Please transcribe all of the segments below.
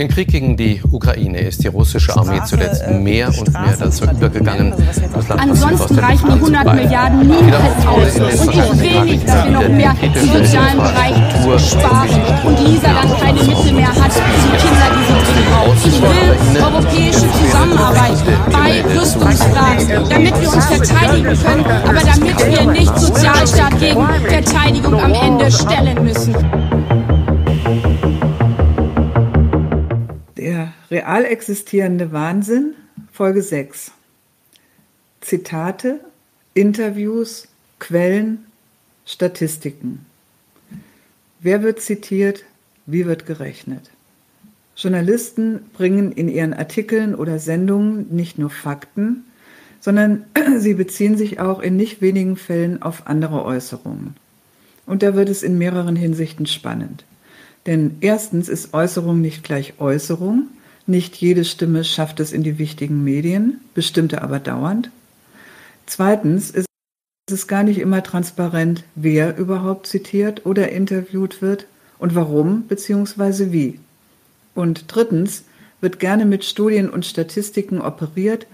Im Krieg gegen die Ukraine ist die russische Armee zuletzt mehr und mehr dazu übergegangen, Land Ansonsten reichen die 100 Milliarden niemals aus. Und ich will nicht, dass wir noch mehr im sozialen Bereich sparen und Lisa dann keine Mittel mehr hat für die Kinder, die sie dringend braucht. Ich will europäische Zusammenarbeit bei Rüstungsfragen, damit wir uns verteidigen können, aber damit wir nicht Sozialstaat gegen Verteidigung am Ende stellen müssen. Real existierende Wahnsinn, Folge 6. Zitate, Interviews, Quellen, Statistiken. Wer wird zitiert? Wie wird gerechnet? Journalisten bringen in ihren Artikeln oder Sendungen nicht nur Fakten, sondern sie beziehen sich auch in nicht wenigen Fällen auf andere Äußerungen. Und da wird es in mehreren Hinsichten spannend. Denn erstens ist Äußerung nicht gleich Äußerung, nicht jede Stimme schafft es in die wichtigen Medien, bestimmte aber dauernd. Zweitens ist es gar nicht immer transparent, wer überhaupt zitiert oder interviewt wird und warum bzw. wie. Und drittens wird gerne mit Studien und Statistiken operiert,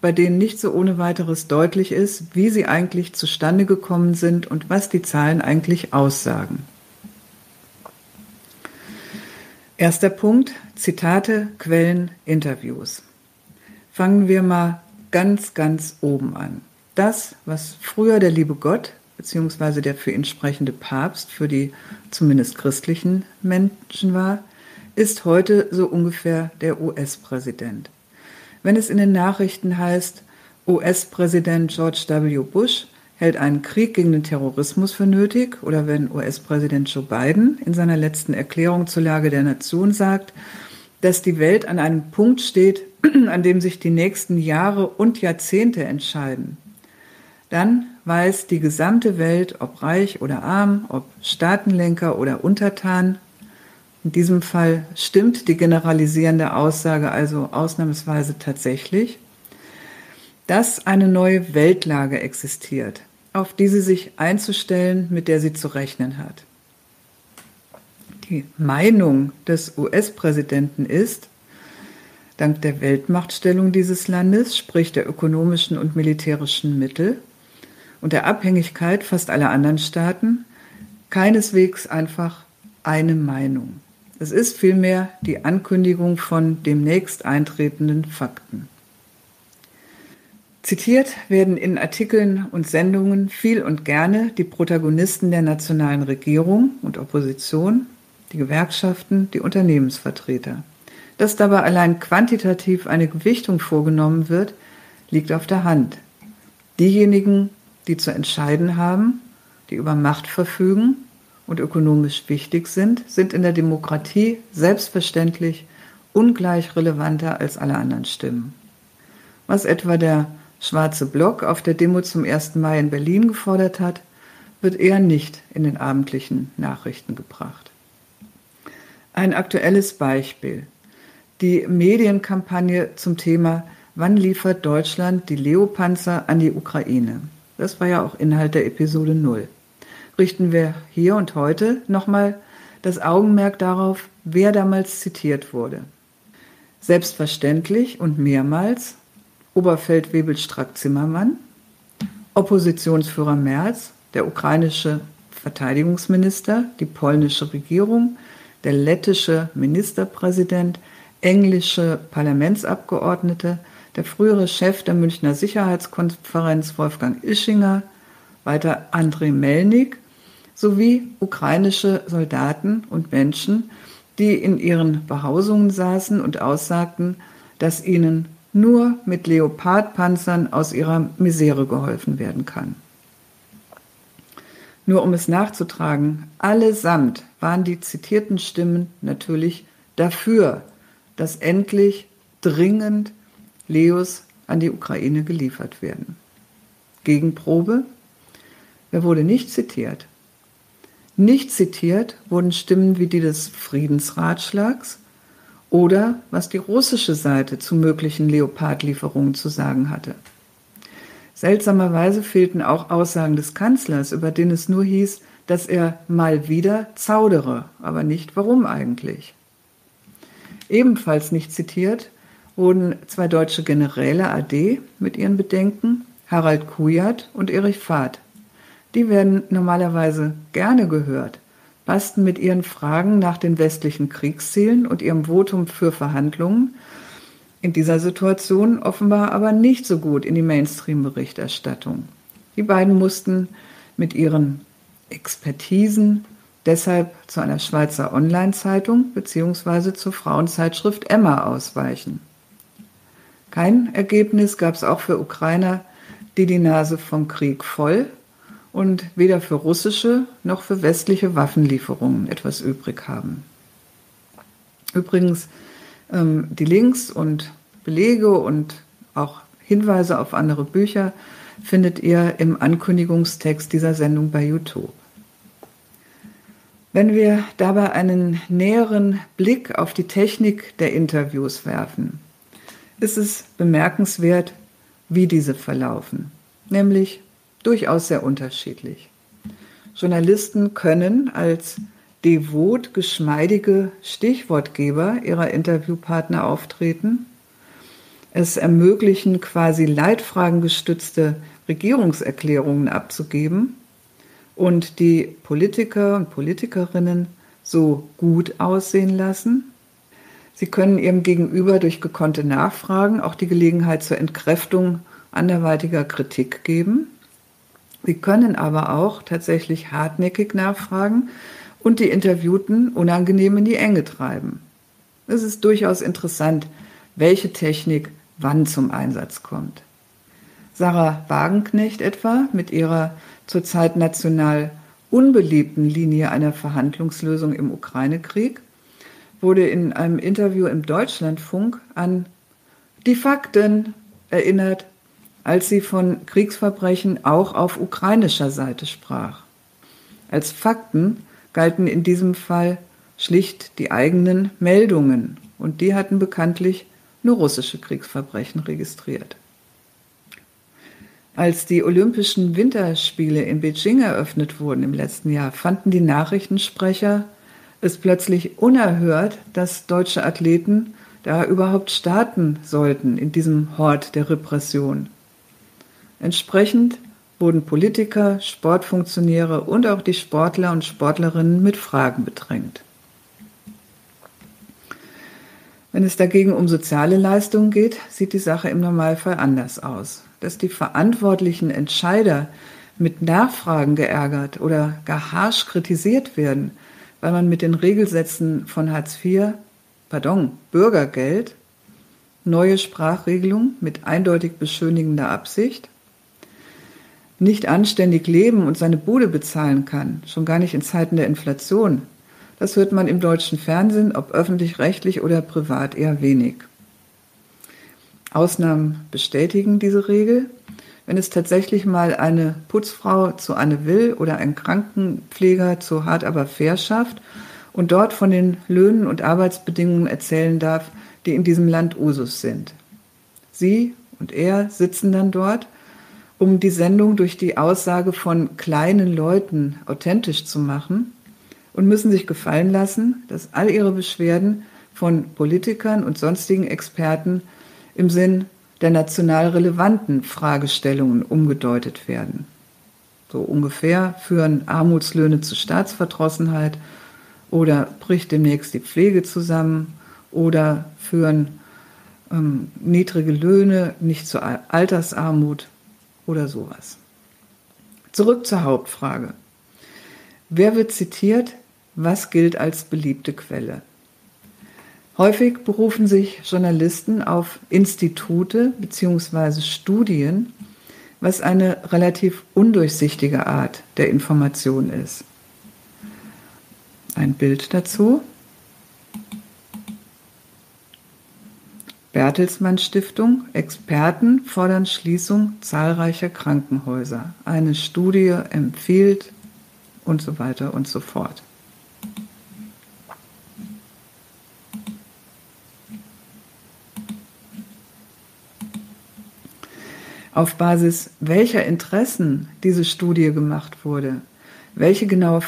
bei denen nicht so ohne weiteres deutlich ist, wie sie eigentlich zustande gekommen sind und was die Zahlen eigentlich aussagen. Erster Punkt, Zitate, Quellen, Interviews. Fangen wir mal ganz, ganz oben an. Das, was früher der liebe Gott beziehungsweise der für ihn sprechende Papst für die zumindest christlichen Menschen war, ist heute so ungefähr der US-Präsident. Wenn es in den Nachrichten heißt, US-Präsident George W. Bush hält einen Krieg gegen den Terrorismus für nötig? Oder wenn US-Präsident Joe Biden in seiner letzten Erklärung zur Lage der Nation sagt, dass die Welt an einem Punkt steht, an dem sich die nächsten Jahre und Jahrzehnte entscheiden, dann weiß die gesamte Welt, ob reich oder arm, ob Staatenlenker oder Untertan, in diesem Fall stimmt die generalisierende Aussage also ausnahmsweise tatsächlich, dass eine neue Weltlage existiert, auf die sie sich einzustellen, mit der sie zu rechnen hat. Die Meinung des US-Präsidenten ist, dank der Weltmachtstellung dieses Landes, sprich der ökonomischen und militärischen Mittel und der Abhängigkeit fast aller anderen Staaten, keineswegs einfach eine Meinung. Es ist vielmehr die Ankündigung von demnächst eintretenden Fakten. Zitiert werden in Artikeln und Sendungen viel und gerne die Protagonisten der nationalen Regierung und Opposition, die Gewerkschaften, die Unternehmensvertreter. Dass dabei allein quantitativ eine Gewichtung vorgenommen wird, liegt auf der Hand. Diejenigen, die zu entscheiden haben, die über Macht verfügen und ökonomisch wichtig sind, sind in der Demokratie selbstverständlich ungleich relevanter als alle anderen Stimmen. Was etwa der schwarze Block auf der Demo zum 1. Mai in Berlin gefordert hat, wird eher nicht in den abendlichen Nachrichten gebracht. Ein aktuelles Beispiel. Die Medienkampagne zum Thema Wann liefert Deutschland die Leopanzer an die Ukraine? Das war ja auch Inhalt der Episode 0. Richten wir hier und heute nochmal das Augenmerk darauf, wer damals zitiert wurde. Selbstverständlich und mehrmals Oberfeldwebel Strack-Zimmermann, Oppositionsführer Merz, der ukrainische Verteidigungsminister, die polnische Regierung, der lettische Ministerpräsident, englische Parlamentsabgeordnete, der frühere Chef der Münchner Sicherheitskonferenz Wolfgang Ischinger, weiter Andrei Melnik sowie ukrainische Soldaten und Menschen, die in ihren Behausungen saßen und aussagten, dass ihnen nur mit Leopardpanzern aus ihrer Misere geholfen werden kann. Nur um es nachzutragen, allesamt waren die zitierten Stimmen natürlich dafür, dass endlich dringend Leos an die Ukraine geliefert werden. Gegenprobe? Wer wurde nicht zitiert? Nicht zitiert wurden Stimmen wie die des Friedensratschlags, oder was die russische Seite zu möglichen Leopardlieferungen zu sagen hatte. Seltsamerweise fehlten auch Aussagen des Kanzlers, über den es nur hieß, dass er mal wieder zaudere, aber nicht warum eigentlich. Ebenfalls nicht zitiert wurden zwei deutsche Generäle AD mit ihren Bedenken, Harald Kujat und Erich Fahd. Die werden normalerweise gerne gehört, passten mit ihren Fragen nach den westlichen Kriegszielen und ihrem Votum für Verhandlungen in dieser Situation offenbar aber nicht so gut in die Mainstream-Berichterstattung. Die beiden mussten mit ihren Expertisen deshalb zu einer Schweizer Online-Zeitung bzw. zur Frauenzeitschrift Emma ausweichen. Kein Ergebnis gab es auch für Ukrainer, die die Nase vom Krieg voll und weder für russische noch für westliche Waffenlieferungen etwas übrig haben. Übrigens, ähm, die Links und Belege und auch Hinweise auf andere Bücher findet ihr im Ankündigungstext dieser Sendung bei YouTube. Wenn wir dabei einen näheren Blick auf die Technik der Interviews werfen, ist es bemerkenswert, wie diese verlaufen, nämlich durchaus sehr unterschiedlich. Journalisten können als devot geschmeidige Stichwortgeber ihrer Interviewpartner auftreten. Es ermöglichen quasi leitfragengestützte Regierungserklärungen abzugeben und die Politiker und Politikerinnen so gut aussehen lassen. Sie können ihrem Gegenüber durch gekonnte Nachfragen auch die Gelegenheit zur Entkräftung anderweitiger Kritik geben. Sie können aber auch tatsächlich hartnäckig nachfragen und die Interviewten unangenehm in die Enge treiben. Es ist durchaus interessant, welche Technik wann zum Einsatz kommt. Sarah Wagenknecht etwa mit ihrer zurzeit national unbeliebten Linie einer Verhandlungslösung im Ukraine-Krieg wurde in einem Interview im Deutschlandfunk an die Fakten erinnert, als sie von Kriegsverbrechen auch auf ukrainischer Seite sprach. Als Fakten galten in diesem Fall schlicht die eigenen Meldungen und die hatten bekanntlich nur russische Kriegsverbrechen registriert. Als die Olympischen Winterspiele in Beijing eröffnet wurden im letzten Jahr, fanden die Nachrichtensprecher es plötzlich unerhört, dass deutsche Athleten da überhaupt starten sollten in diesem Hort der Repression. Entsprechend wurden Politiker, Sportfunktionäre und auch die Sportler und Sportlerinnen mit Fragen bedrängt. Wenn es dagegen um soziale Leistungen geht, sieht die Sache im Normalfall anders aus. Dass die verantwortlichen Entscheider mit Nachfragen geärgert oder gar harsch kritisiert werden, weil man mit den Regelsätzen von Hartz IV, pardon, Bürgergeld, neue Sprachregelung mit eindeutig beschönigender Absicht, nicht anständig leben und seine Bude bezahlen kann, schon gar nicht in Zeiten der Inflation, das hört man im deutschen Fernsehen, ob öffentlich-rechtlich oder privat, eher wenig. Ausnahmen bestätigen diese Regel. Wenn es tatsächlich mal eine Putzfrau zu Anne Will oder ein Krankenpfleger zu Hart aber fair schafft und dort von den Löhnen und Arbeitsbedingungen erzählen darf, die in diesem Land Usus sind. Sie und er sitzen dann dort um die Sendung durch die Aussage von kleinen Leuten authentisch zu machen und müssen sich gefallen lassen, dass all ihre Beschwerden von Politikern und sonstigen Experten im Sinn der national relevanten Fragestellungen umgedeutet werden. So ungefähr führen Armutslöhne zu Staatsverdrossenheit oder bricht demnächst die Pflege zusammen oder führen ähm, niedrige Löhne nicht zu Altersarmut oder sowas. Zurück zur Hauptfrage. Wer wird zitiert? Was gilt als beliebte Quelle? Häufig berufen sich Journalisten auf Institute bzw. Studien, was eine relativ undurchsichtige Art der Information ist. Ein Bild dazu. Bertelsmann Stiftung, Experten fordern Schließung zahlreicher Krankenhäuser. Eine Studie empfiehlt und so weiter und so fort. Auf Basis welcher Interessen diese Studie gemacht wurde, welche genaue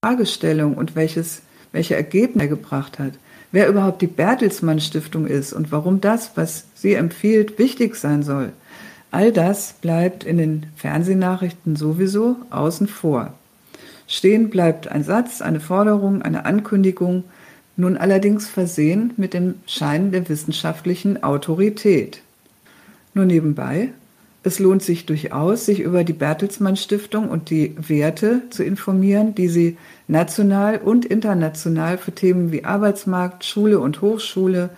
Fragestellung und welches, welche Ergebnisse er gebracht hat, wer überhaupt die Bertelsmann Stiftung ist und warum das, was sie empfiehlt, wichtig sein soll, all das bleibt in den Fernsehnachrichten sowieso außen vor. Stehen bleibt ein Satz, eine Forderung, eine Ankündigung, nun allerdings versehen mit dem Schein der wissenschaftlichen Autorität. Nur nebenbei, es lohnt sich durchaus, sich über die Bertelsmann Stiftung und die Werte zu informieren, die sie national und international für Themen wie Arbeitsmarkt, Schule und Hochschule,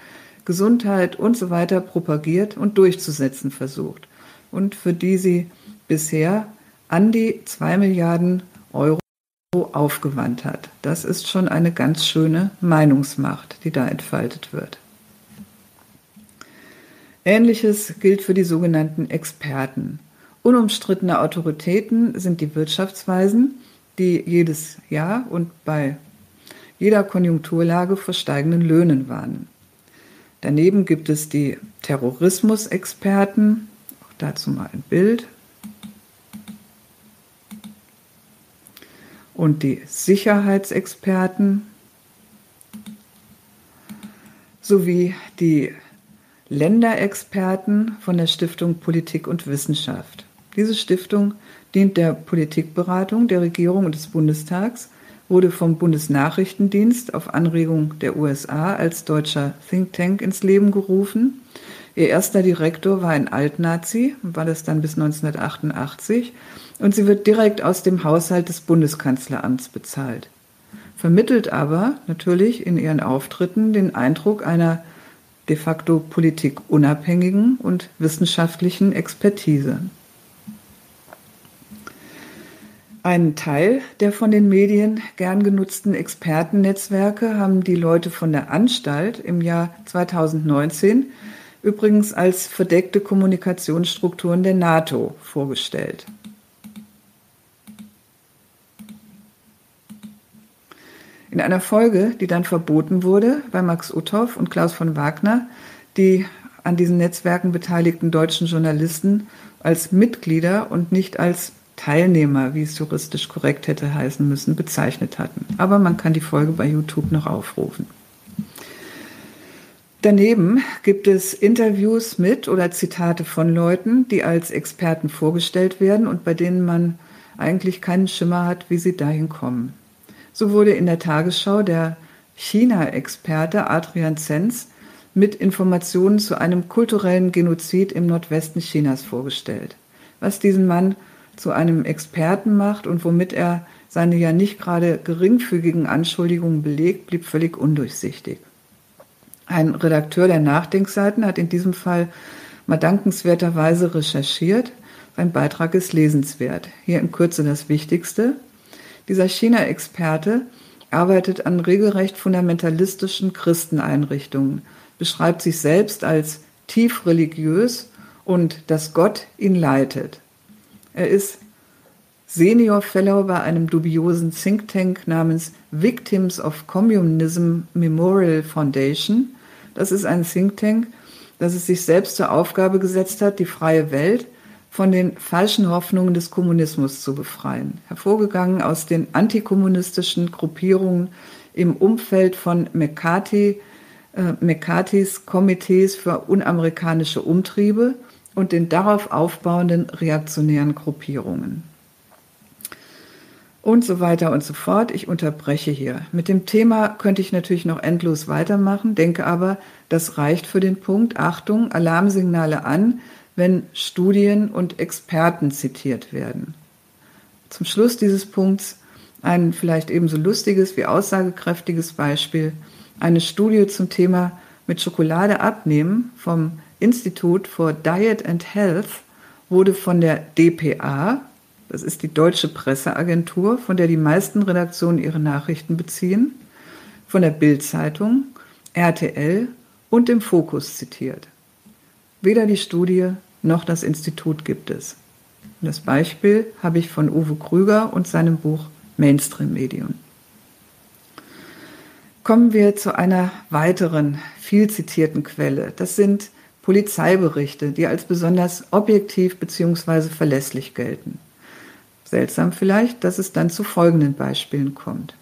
Gesundheit und so weiter propagiert und durchzusetzen versucht und für die sie bisher an die zwei Milliarden Euro aufgewandt hat. Das ist schon eine ganz schöne Meinungsmacht, die da entfaltet wird. Ähnliches gilt für die sogenannten Experten. Unumstrittene Autoritäten sind die Wirtschaftsweisen, die jedes Jahr und bei jeder Konjunkturlage vor steigenden Löhnen warnen. Daneben gibt es die Terrorismusexperten, auch dazu mal ein Bild. Und die Sicherheitsexperten sowie die Länderexperten von der Stiftung Politik und Wissenschaft. Diese Stiftung dient der Politikberatung der Regierung und des Bundestags, wurde vom Bundesnachrichtendienst auf Anregung der USA als deutscher Think Tank ins Leben gerufen. Ihr erster Direktor war ein Altnazi, war das dann bis 1988, und sie wird direkt aus dem Haushalt des Bundeskanzleramts bezahlt. Vermittelt aber natürlich in ihren Auftritten den Eindruck einer de facto politikunabhängigen und wissenschaftlichen Expertise. Einen Teil der von den Medien gern genutzten Expertennetzwerke haben die Leute von der Anstalt im Jahr 2019 übrigens als verdeckte Kommunikationsstrukturen der NATO vorgestellt. In einer Folge, die dann verboten wurde, bei Max Uthoff und Klaus von Wagner, die an diesen Netzwerken beteiligten deutschen Journalisten als Mitglieder und nicht als Teilnehmer, wie es juristisch korrekt hätte heißen müssen, bezeichnet hatten. Aber man kann die Folge bei YouTube noch aufrufen. Daneben gibt es Interviews mit oder Zitate von Leuten, die als Experten vorgestellt werden und bei denen man eigentlich keinen Schimmer hat, wie sie dahin kommen. So wurde in der Tagesschau der China-Experte Adrian Zenz mit Informationen zu einem kulturellen Genozid im Nordwesten Chinas vorgestellt. Was diesen Mann zu einem Experten macht und womit er seine ja nicht gerade geringfügigen Anschuldigungen belegt, blieb völlig undurchsichtig. Ein Redakteur der Nachdenkseiten hat in diesem Fall mal dankenswerterweise recherchiert. Sein Beitrag ist lesenswert. Hier in Kürze das Wichtigste. Dieser China-Experte arbeitet an regelrecht fundamentalistischen Christeneinrichtungen, beschreibt sich selbst als tief religiös und dass Gott ihn leitet. Er ist Senior Fellow bei einem dubiosen Think Tank namens Victims of Communism Memorial Foundation. Das ist ein Think Tank, das es sich selbst zur Aufgabe gesetzt hat, die freie Welt von den falschen Hoffnungen des Kommunismus zu befreien. Hervorgegangen aus den antikommunistischen Gruppierungen im Umfeld von McCarthy, äh, McCarthys Komitees für unamerikanische Umtriebe und den darauf aufbauenden reaktionären Gruppierungen. Und so weiter und so fort. Ich unterbreche hier. Mit dem Thema könnte ich natürlich noch endlos weitermachen, denke aber, das reicht für den Punkt. Achtung, Alarmsignale an, wenn Studien und Experten zitiert werden. Zum Schluss dieses Punkts ein vielleicht ebenso lustiges wie aussagekräftiges Beispiel. Eine Studie zum Thema mit Schokolade abnehmen vom Institute for Diet and Health wurde von der DPA, das ist die deutsche Presseagentur, von der die meisten Redaktionen ihre Nachrichten beziehen, von der Bild-Zeitung, RTL und dem Fokus zitiert. Weder die Studie noch das Institut gibt es. Das Beispiel habe ich von Uwe Krüger und seinem Buch Mainstream Medium. Kommen wir zu einer weiteren viel zitierten Quelle. Das sind Polizeiberichte, die als besonders objektiv bzw. verlässlich gelten. Seltsam vielleicht, dass es dann zu folgenden Beispielen kommt.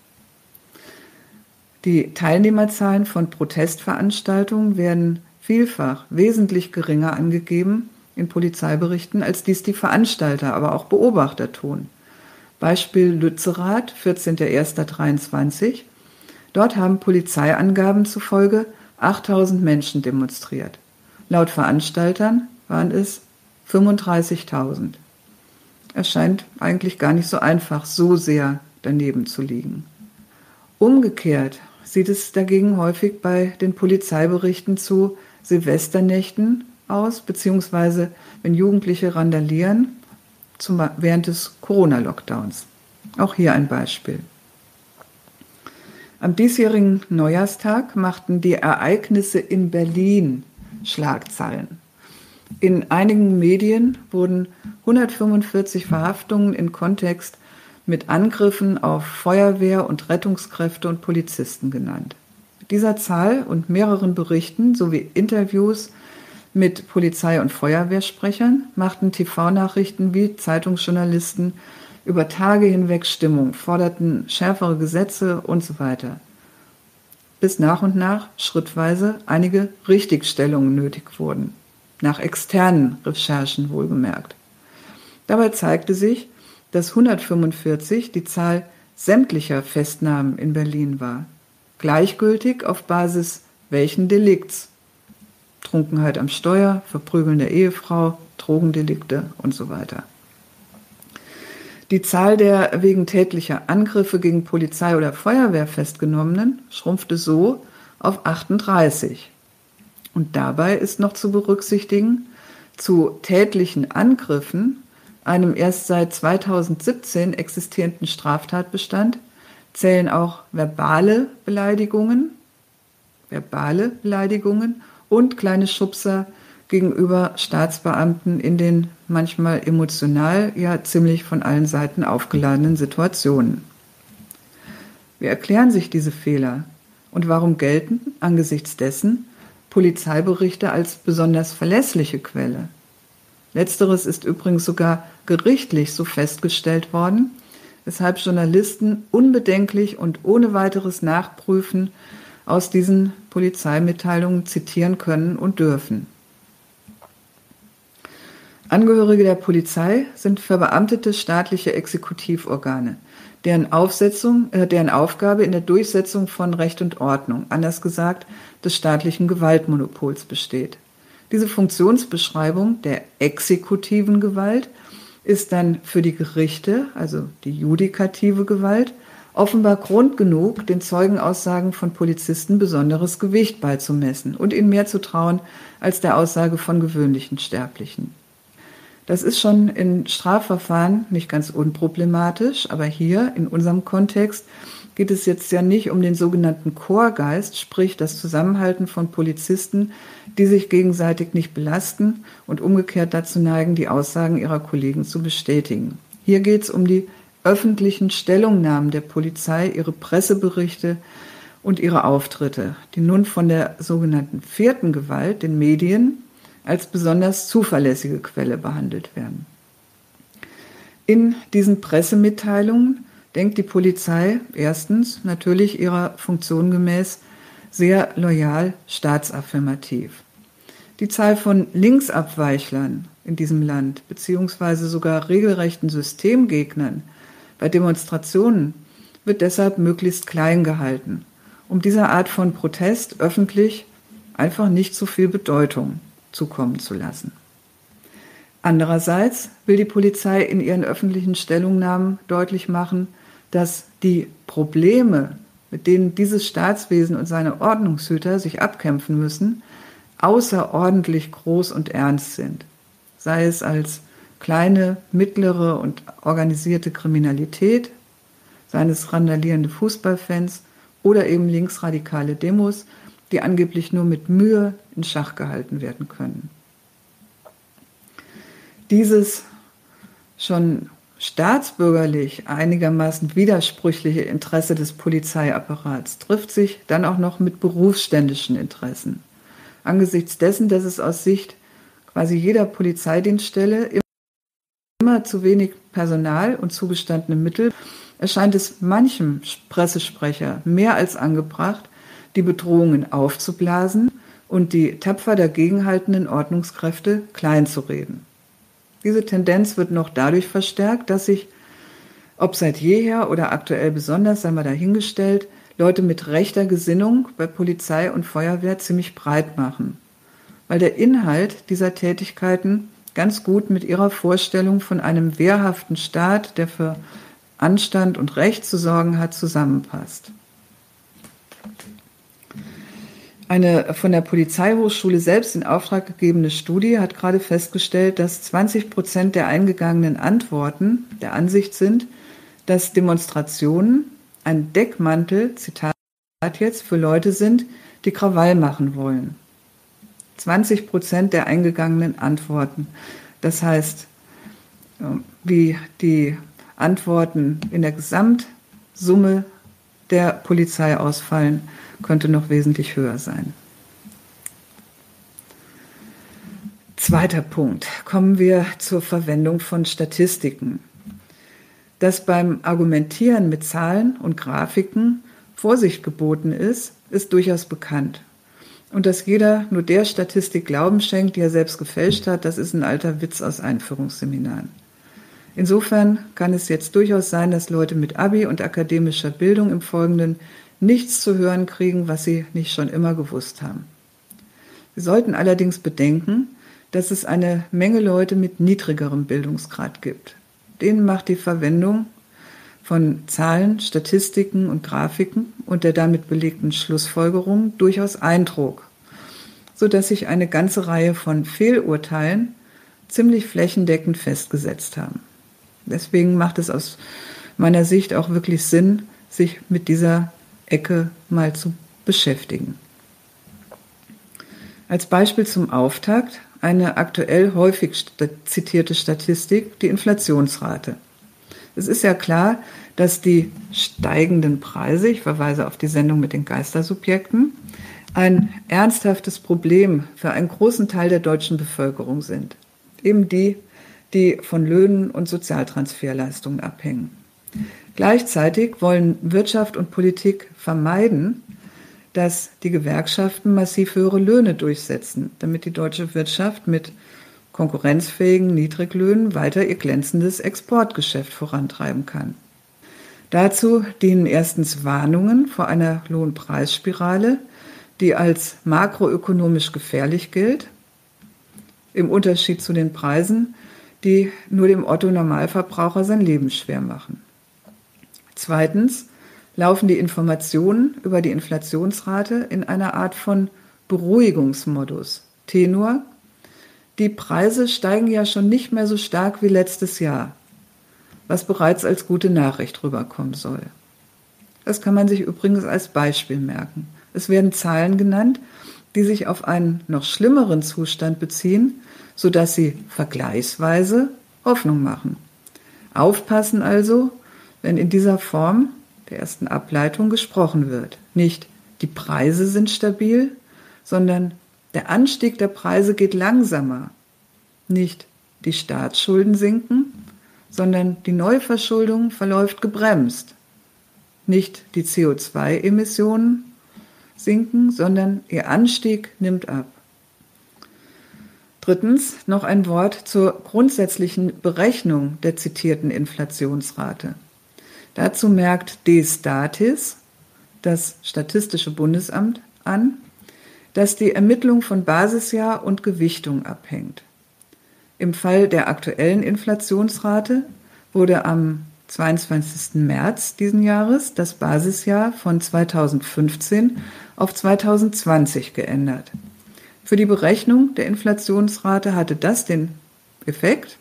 Die Teilnehmerzahlen von Protestveranstaltungen werden vielfach wesentlich geringer angegeben in Polizeiberichten, als dies die Veranstalter, aber auch Beobachter tun. Beispiel Lützerath, 14.01.23. Dort haben Polizeiangaben zufolge 8000 Menschen demonstriert. Laut Veranstaltern waren es 35.000. Es scheint eigentlich gar nicht so einfach, so sehr daneben zu liegen. Umgekehrt sieht es dagegen häufig bei den Polizeiberichten zu Silvesternächten aus, beziehungsweise wenn Jugendliche randalieren zum, während des Corona-Lockdowns. Auch hier ein Beispiel. Am diesjährigen Neujahrstag machten die Ereignisse in Berlin Schlagzeilen. In einigen Medien wurden 145 Verhaftungen in Kontext mit Angriffen auf Feuerwehr und Rettungskräfte und Polizisten genannt. Mit dieser Zahl und mehreren Berichten sowie Interviews mit Polizei- und Feuerwehrsprechern machten TV-Nachrichten wie Zeitungsjournalisten über Tage hinweg Stimmung, forderten schärfere Gesetze und so weiter. Bis nach und nach schrittweise einige Richtigstellungen nötig wurden, nach externen Recherchen wohlgemerkt. Dabei zeigte sich, dass 145 die Zahl sämtlicher Festnahmen in Berlin war, gleichgültig auf Basis welchen Delikts. Trunkenheit am Steuer, Verprügeln der Ehefrau, Drogendelikte und so weiter. Die Zahl der wegen tätlicher Angriffe gegen Polizei oder Feuerwehr festgenommenen schrumpfte so auf 38. Und dabei ist noch zu berücksichtigen, zu tätlichen Angriffen einem erst seit 2017 existierenden Straftatbestand zählen auch verbale Beleidigungen, verbale Beleidigungen und kleine Schubser gegenüber Staatsbeamten in den manchmal emotional ja ziemlich von allen Seiten aufgeladenen Situationen. Wie erklären sich diese Fehler und warum gelten angesichts dessen Polizeiberichte als besonders verlässliche Quelle? Letzteres ist übrigens sogar gerichtlich so festgestellt worden, weshalb Journalisten unbedenklich und ohne weiteres Nachprüfen aus diesen Polizeimitteilungen zitieren können und dürfen. Angehörige der Polizei sind verbeamtete staatliche Exekutivorgane, deren, Aufsetzung, äh, deren Aufgabe in der Durchsetzung von Recht und Ordnung, anders gesagt des staatlichen Gewaltmonopols besteht. Diese Funktionsbeschreibung der exekutiven Gewalt ist dann für die Gerichte, also die judikative Gewalt, offenbar Grund genug, den Zeugenaussagen von Polizisten besonderes Gewicht beizumessen und ihnen mehr zu trauen als der Aussage von gewöhnlichen Sterblichen. Das ist schon in Strafverfahren nicht ganz unproblematisch, aber hier in unserem Kontext geht es jetzt ja nicht um den sogenannten Chorgeist, sprich das Zusammenhalten von Polizisten, die sich gegenseitig nicht belasten und umgekehrt dazu neigen, die Aussagen ihrer Kollegen zu bestätigen. Hier geht es um die öffentlichen Stellungnahmen der Polizei, ihre Presseberichte und ihre Auftritte, die nun von der sogenannten vierten Gewalt, den Medien, als besonders zuverlässige Quelle behandelt werden. In diesen Pressemitteilungen denkt die Polizei erstens natürlich ihrer Funktion gemäß sehr loyal staatsaffirmativ. Die Zahl von Linksabweichlern in diesem Land beziehungsweise sogar regelrechten Systemgegnern bei Demonstrationen wird deshalb möglichst klein gehalten, um dieser Art von Protest öffentlich einfach nicht zu viel Bedeutung zukommen zu lassen. Andererseits will die Polizei in ihren öffentlichen Stellungnahmen deutlich machen, dass die Probleme, mit denen dieses Staatswesen und seine Ordnungshüter sich abkämpfen müssen, außerordentlich groß und ernst sind. Sei es als kleine, mittlere und organisierte Kriminalität, seien es randalierende Fußballfans oder eben linksradikale Demos, die angeblich nur mit Mühe in Schach gehalten werden können. Dieses schon staatsbürgerlich einigermaßen widersprüchliche Interesse des Polizeiapparats trifft sich dann auch noch mit berufsständischen Interessen. Angesichts dessen, dass es aus Sicht quasi jeder Polizeidienststelle immer zu wenig Personal und zugestandene Mittel erscheint es manchem Pressesprecher mehr als angebracht, die Bedrohungen aufzublasen und die tapfer dagegenhaltenden Ordnungskräfte kleinzureden. Diese Tendenz wird noch dadurch verstärkt, dass sich, ob seit jeher oder aktuell besonders, sei mal dahingestellt, Leute mit rechter Gesinnung bei Polizei und Feuerwehr ziemlich breit machen, weil der Inhalt dieser Tätigkeiten ganz gut mit ihrer Vorstellung von einem wehrhaften Staat, der für Anstand und Recht zu sorgen hat, zusammenpasst. Eine von der Polizeihochschule selbst in Auftrag gegebene Studie hat gerade festgestellt, dass 20 Prozent der eingegangenen Antworten der Ansicht sind, dass Demonstrationen ein Deckmantel, Zitat jetzt, für Leute sind, die Krawall machen wollen. 20 Prozent der eingegangenen Antworten. Das heißt, wie die Antworten in der Gesamtsumme der Polizei ausfallen, könnte noch wesentlich höher sein. Zweiter Punkt. Kommen wir zur Verwendung von Statistiken. Dass beim Argumentieren mit Zahlen und Grafiken Vorsicht geboten ist, ist durchaus bekannt. Und dass jeder nur der Statistik Glauben schenkt, die er selbst gefälscht hat, das ist ein alter Witz aus Einführungsseminaren. Insofern kann es jetzt durchaus sein, dass Leute mit Abi und akademischer Bildung im Folgenden nichts zu hören kriegen, was sie nicht schon immer gewusst haben. Sie sollten allerdings bedenken, dass es eine Menge Leute mit niedrigerem Bildungsgrad gibt. Denen macht die Verwendung von Zahlen, Statistiken und Grafiken und der damit belegten Schlussfolgerung durchaus Eindruck, sodass sich eine ganze Reihe von Fehlurteilen ziemlich flächendeckend festgesetzt haben. Deswegen macht es aus meiner Sicht auch wirklich Sinn, sich mit dieser Ecke mal zu beschäftigen. Als Beispiel zum Auftakt eine aktuell häufig zitierte Statistik, die Inflationsrate. Es ist ja klar, dass die steigenden Preise, ich verweise auf die Sendung mit den Geistersubjekten, ein ernsthaftes Problem für einen großen Teil der deutschen Bevölkerung sind. Eben die, die von Löhnen und Sozialtransferleistungen abhängen. Gleichzeitig wollen Wirtschaft und Politik vermeiden, dass die Gewerkschaften massiv höhere Löhne durchsetzen, damit die deutsche Wirtschaft mit konkurrenzfähigen Niedriglöhnen weiter ihr glänzendes Exportgeschäft vorantreiben kann. Dazu dienen erstens Warnungen vor einer Lohnpreisspirale, die als makroökonomisch gefährlich gilt, im Unterschied zu den Preisen, die nur dem Otto Normalverbraucher sein Leben schwer machen. Zweitens laufen die Informationen über die Inflationsrate in einer Art von Beruhigungsmodus. Tenor, die Preise steigen ja schon nicht mehr so stark wie letztes Jahr, was bereits als gute Nachricht rüberkommen soll. Das kann man sich übrigens als Beispiel merken. Es werden Zahlen genannt, die sich auf einen noch schlimmeren Zustand beziehen, sodass sie vergleichsweise Hoffnung machen. Aufpassen also, wenn in dieser Form der ersten Ableitung gesprochen wird. Nicht die Preise sind stabil, sondern der Anstieg der Preise geht langsamer. Nicht die Staatsschulden sinken, sondern die Neuverschuldung verläuft gebremst. Nicht die CO2-Emissionen sinken, sondern ihr Anstieg nimmt ab. Drittens noch ein Wort zur grundsätzlichen Berechnung der zitierten Inflationsrate. Dazu merkt DStatis, das Statistische Bundesamt, an, dass die Ermittlung von Basisjahr und Gewichtung abhängt. Im Fall der aktuellen Inflationsrate wurde am 22. März diesen Jahres das Basisjahr von 2015 auf 2020 geändert. Für die Berechnung der Inflationsrate hatte das den Effekt,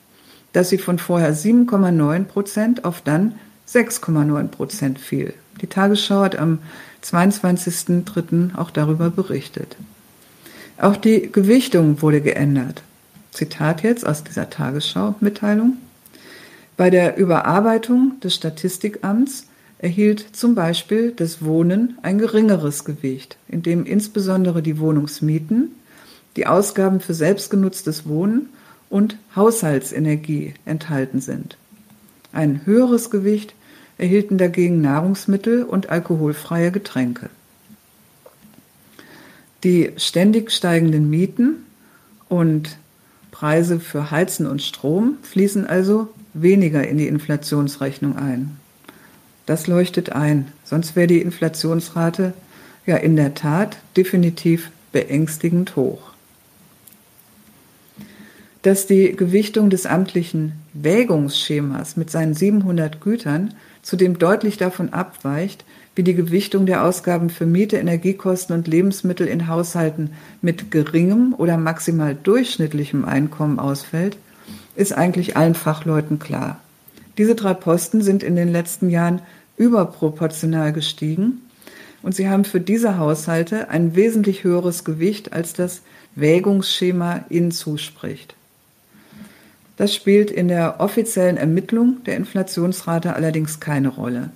dass sie von vorher 7,9 Prozent auf dann 6,9 Prozent fiel. Die Tagesschau hat am 22.03. auch darüber berichtet. Auch die Gewichtung wurde geändert. Zitat jetzt aus dieser Tagesschau-Mitteilung. Bei der Überarbeitung des Statistikamts erhielt zum Beispiel das Wohnen ein geringeres Gewicht, in dem insbesondere die Wohnungsmieten, die Ausgaben für selbstgenutztes Wohnen und Haushaltsenergie enthalten sind. Ein höheres Gewicht erhielten dagegen Nahrungsmittel und alkoholfreie Getränke. Die ständig steigenden Mieten und Preise für Heizen und Strom fließen also weniger in die Inflationsrechnung ein. Das leuchtet ein, sonst wäre die Inflationsrate ja in der Tat definitiv beängstigend hoch. Dass die Gewichtung des amtlichen Wägungsschemas mit seinen 700 Gütern zudem deutlich davon abweicht, wie die Gewichtung der Ausgaben für Miete, Energiekosten und Lebensmittel in Haushalten mit geringem oder maximal durchschnittlichem Einkommen ausfällt, ist eigentlich allen Fachleuten klar. Diese drei Posten sind in den letzten Jahren überproportional gestiegen und sie haben für diese Haushalte ein wesentlich höheres Gewicht, als das Wägungsschema ihnen zuspricht. Das spielt in der offiziellen Ermittlung der Inflationsrate allerdings keine Rolle.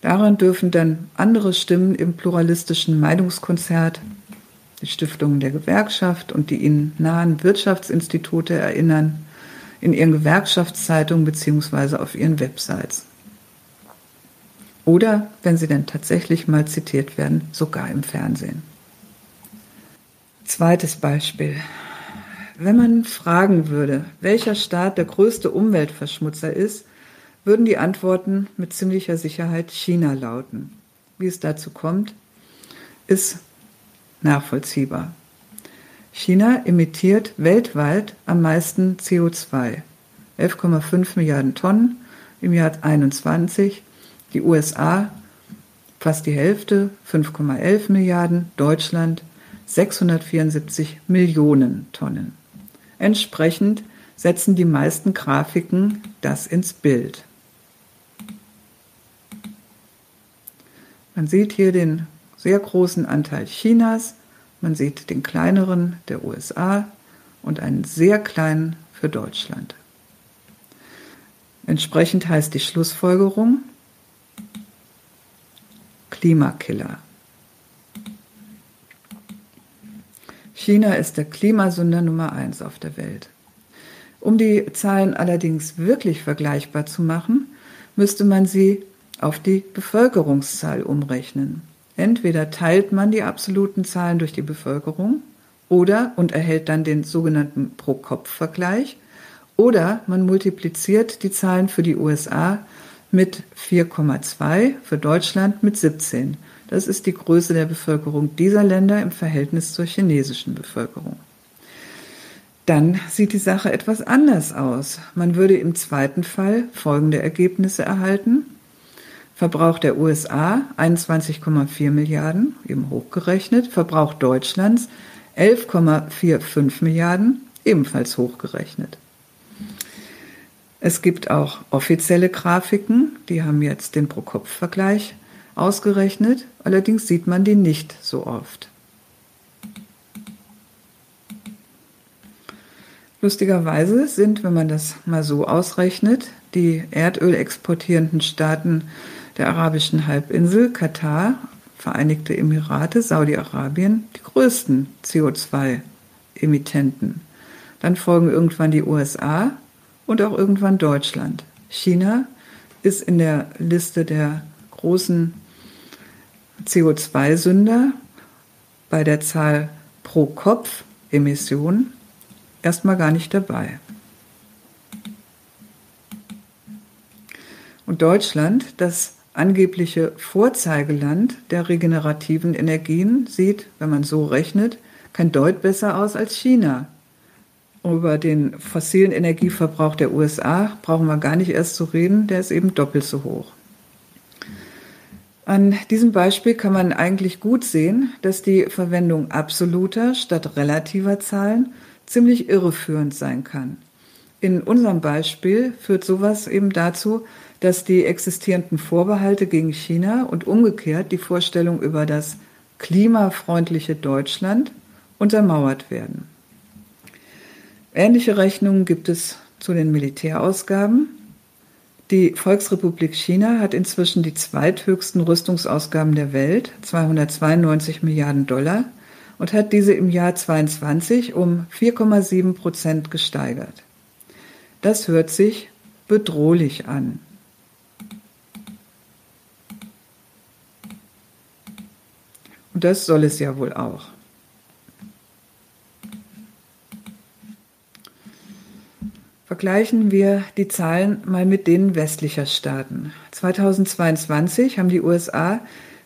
Daran dürfen dann andere Stimmen im pluralistischen Meinungskonzert, die Stiftungen der Gewerkschaft und die ihnen nahen Wirtschaftsinstitute erinnern, in ihren Gewerkschaftszeitungen bzw. auf ihren Websites. Oder, wenn sie denn tatsächlich mal zitiert werden, sogar im Fernsehen. Zweites Beispiel. Wenn man fragen würde, welcher Staat der größte Umweltverschmutzer ist, würden die Antworten mit ziemlicher Sicherheit China lauten. Wie es dazu kommt, ist nachvollziehbar. China emittiert weltweit am meisten CO2, 11,5 Milliarden Tonnen im Jahr 2021, die USA fast die Hälfte, 5,11 Milliarden, Deutschland 674 Millionen Tonnen. Entsprechend setzen die meisten Grafiken das ins Bild. Man sieht hier den sehr großen Anteil Chinas, man sieht den kleineren der USA und einen sehr kleinen für Deutschland. Entsprechend heißt die Schlussfolgerung Klimakiller. China ist der Klimasünder Nummer eins auf der Welt. Um die Zahlen allerdings wirklich vergleichbar zu machen, müsste man sie auf die Bevölkerungszahl umrechnen. Entweder teilt man die absoluten Zahlen durch die Bevölkerung oder und erhält dann den sogenannten Pro-Kopf-Vergleich oder man multipliziert die Zahlen für die USA mit 4,2, für Deutschland mit 17. Das ist die Größe der Bevölkerung dieser Länder im Verhältnis zur chinesischen Bevölkerung. Dann sieht die Sache etwas anders aus. Man würde im zweiten Fall folgende Ergebnisse erhalten. Verbrauch der USA 21,4 Milliarden, eben hochgerechnet. Verbrauch Deutschlands 11,45 Milliarden, ebenfalls hochgerechnet. Es gibt auch offizielle Grafiken, die haben jetzt den Pro-Kopf-Vergleich ausgerechnet, allerdings sieht man die nicht so oft. Lustigerweise sind, wenn man das mal so ausrechnet, die Erdöl exportierenden Staaten der arabischen Halbinsel, Katar, Vereinigte Emirate, Saudi-Arabien die größten CO2-Emittenten. Dann folgen irgendwann die USA und auch irgendwann Deutschland. China ist in der Liste der großen CO2-Sünder bei der Zahl pro Kopf Emissionen erstmal gar nicht dabei. Und Deutschland, das angebliche Vorzeigeland der regenerativen Energien sieht, wenn man so rechnet, kein Deut besser aus als China. Über den fossilen Energieverbrauch der USA brauchen wir gar nicht erst zu reden, der ist eben doppelt so hoch. An diesem Beispiel kann man eigentlich gut sehen, dass die Verwendung absoluter statt relativer Zahlen ziemlich irreführend sein kann. In unserem Beispiel führt sowas eben dazu, dass die existierenden Vorbehalte gegen China und umgekehrt die Vorstellung über das klimafreundliche Deutschland untermauert werden. Ähnliche Rechnungen gibt es zu den Militärausgaben. Die Volksrepublik China hat inzwischen die zweithöchsten Rüstungsausgaben der Welt, 292 Milliarden Dollar, und hat diese im Jahr 22 um 4,7 Prozent gesteigert. Das hört sich bedrohlich an. Und das soll es ja wohl auch. Vergleichen wir die Zahlen mal mit denen westlicher Staaten. 2022 haben die USA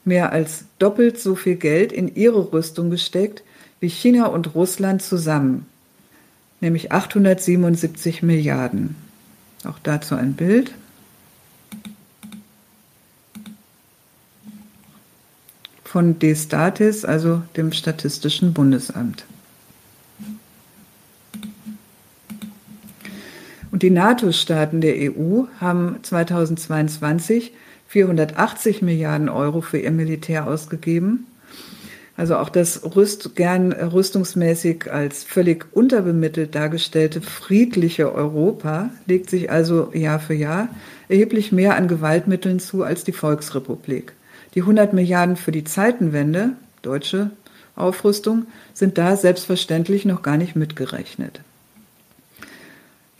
mehr als doppelt so viel Geld in ihre Rüstung gesteckt wie China und Russland zusammen, nämlich 877 Milliarden. Auch dazu ein Bild. von Destatis, also dem Statistischen Bundesamt. Und die NATO-Staaten der EU haben 2022 480 Milliarden Euro für ihr Militär ausgegeben. Also auch das Rüst, gern rüstungsmäßig als völlig unterbemittelt dargestellte friedliche Europa legt sich also Jahr für Jahr erheblich mehr an Gewaltmitteln zu als die Volksrepublik. Die 100 Milliarden für die Zeitenwende, deutsche Aufrüstung, sind da selbstverständlich noch gar nicht mitgerechnet.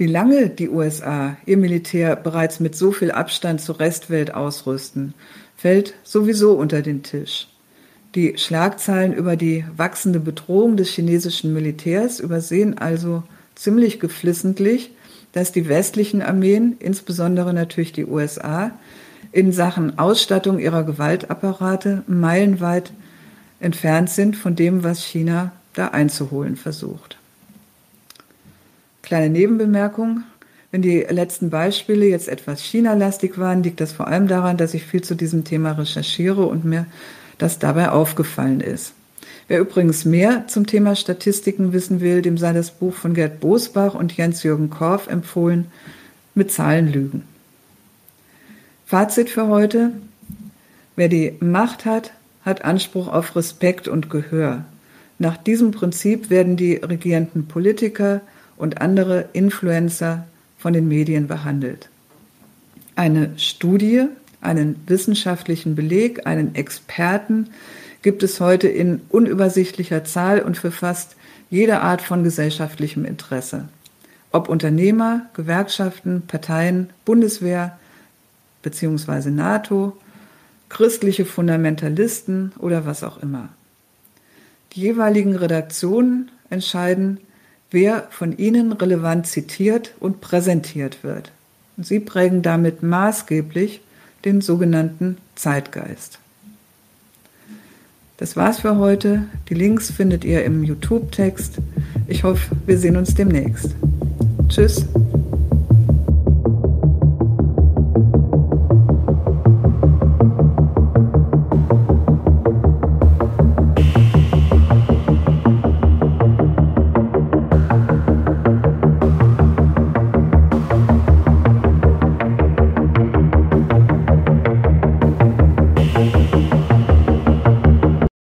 Wie lange die USA ihr Militär bereits mit so viel Abstand zur Restwelt ausrüsten, fällt sowieso unter den Tisch. Die Schlagzeilen über die wachsende Bedrohung des chinesischen Militärs übersehen also ziemlich geflissentlich, dass die westlichen Armeen, insbesondere natürlich die USA, in Sachen Ausstattung ihrer Gewaltapparate meilenweit entfernt sind von dem, was China da einzuholen versucht. Kleine Nebenbemerkung. Wenn die letzten Beispiele jetzt etwas China-lastig waren, liegt das vor allem daran, dass ich viel zu diesem Thema recherchiere und mir das dabei aufgefallen ist. Wer übrigens mehr zum Thema Statistiken wissen will, dem sei das Buch von Gerd Bosbach und Jens-Jürgen Korff empfohlen, mit Zahlen lügen. Fazit für heute. Wer die Macht hat, hat Anspruch auf Respekt und Gehör. Nach diesem Prinzip werden die regierenden Politiker und andere Influencer von den Medien behandelt. Eine Studie, einen wissenschaftlichen Beleg, einen Experten gibt es heute in unübersichtlicher Zahl und für fast jede Art von gesellschaftlichem Interesse. Ob Unternehmer, Gewerkschaften, Parteien, Bundeswehr, beziehungsweise NATO, christliche Fundamentalisten oder was auch immer. Die jeweiligen Redaktionen entscheiden, wer von ihnen relevant zitiert und präsentiert wird. Sie prägen damit maßgeblich den sogenannten Zeitgeist. Das war's für heute. Die Links findet ihr im YouTube-Text. Ich hoffe, wir sehen uns demnächst. Tschüss.